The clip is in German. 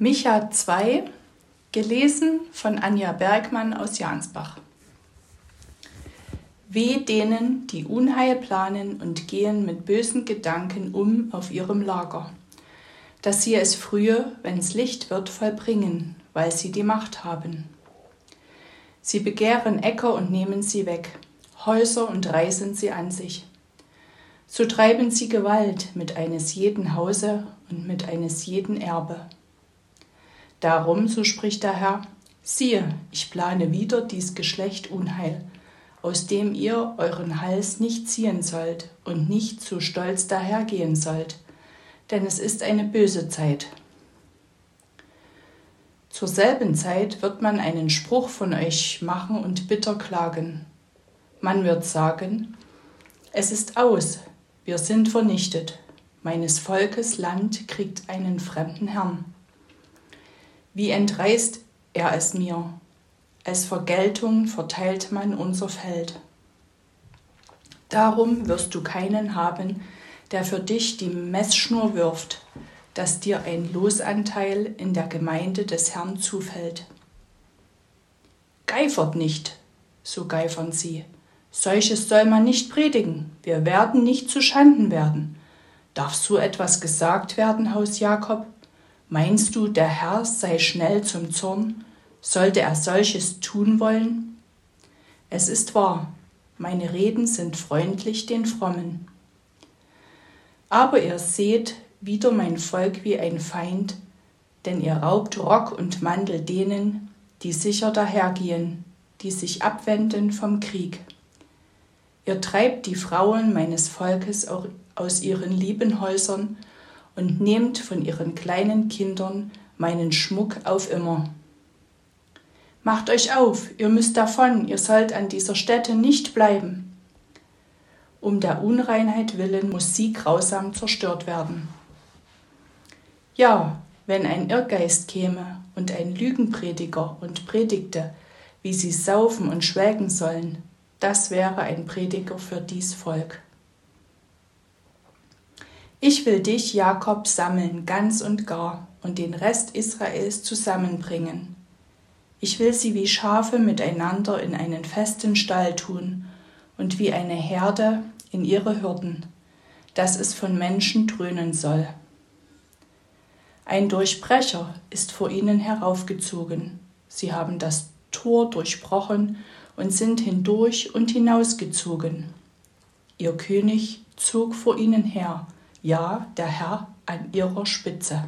Micha 2, gelesen von Anja Bergmann aus Jansbach. Weh denen, die Unheil planen und gehen mit bösen Gedanken um auf ihrem Lager, dass sie es frühe, wenn's Licht wird, vollbringen, weil sie die Macht haben. Sie begehren Äcker und nehmen sie weg, Häuser und reißen sie an sich. So treiben sie Gewalt mit eines jeden Hause und mit eines jeden Erbe Darum, so spricht der Herr, siehe, ich plane wieder dies Geschlecht Unheil, aus dem ihr euren Hals nicht ziehen sollt und nicht zu stolz dahergehen sollt, denn es ist eine böse Zeit. Zur selben Zeit wird man einen Spruch von euch machen und bitter klagen. Man wird sagen, es ist aus, wir sind vernichtet, meines Volkes Land kriegt einen fremden Herrn. Wie entreißt er es mir? Als Vergeltung verteilt man unser Feld. Darum wirst du keinen haben, der für dich die Messschnur wirft, dass dir ein Losanteil in der Gemeinde des Herrn zufällt. Geifert nicht, so geifern sie. Solches soll man nicht predigen. Wir werden nicht zu Schanden werden. Darf so etwas gesagt werden, Haus Jakob? Meinst du, der Herr sei schnell zum Zorn? Sollte er solches tun wollen? Es ist wahr, meine Reden sind freundlich den Frommen. Aber ihr seht wieder mein Volk wie ein Feind, denn ihr raubt Rock und Mantel denen, die sicher dahergehen, die sich abwenden vom Krieg. Ihr treibt die Frauen meines Volkes aus ihren lieben Häusern und nehmt von ihren kleinen Kindern meinen Schmuck auf immer. Macht euch auf, ihr müsst davon, ihr sollt an dieser Stätte nicht bleiben. Um der Unreinheit willen muss sie grausam zerstört werden. Ja, wenn ein Irrgeist käme und ein Lügenprediger und predigte, wie sie saufen und schwelgen sollen, das wäre ein Prediger für dies Volk. Ich will dich, Jakob, sammeln, ganz und gar, und den Rest Israels zusammenbringen. Ich will sie wie Schafe miteinander in einen festen Stall tun und wie eine Herde in ihre Hürden, dass es von Menschen dröhnen soll. Ein Durchbrecher ist vor ihnen heraufgezogen. Sie haben das Tor durchbrochen und sind hindurch und hinausgezogen. Ihr König zog vor ihnen her, ja der Herr an ihrer Spitze.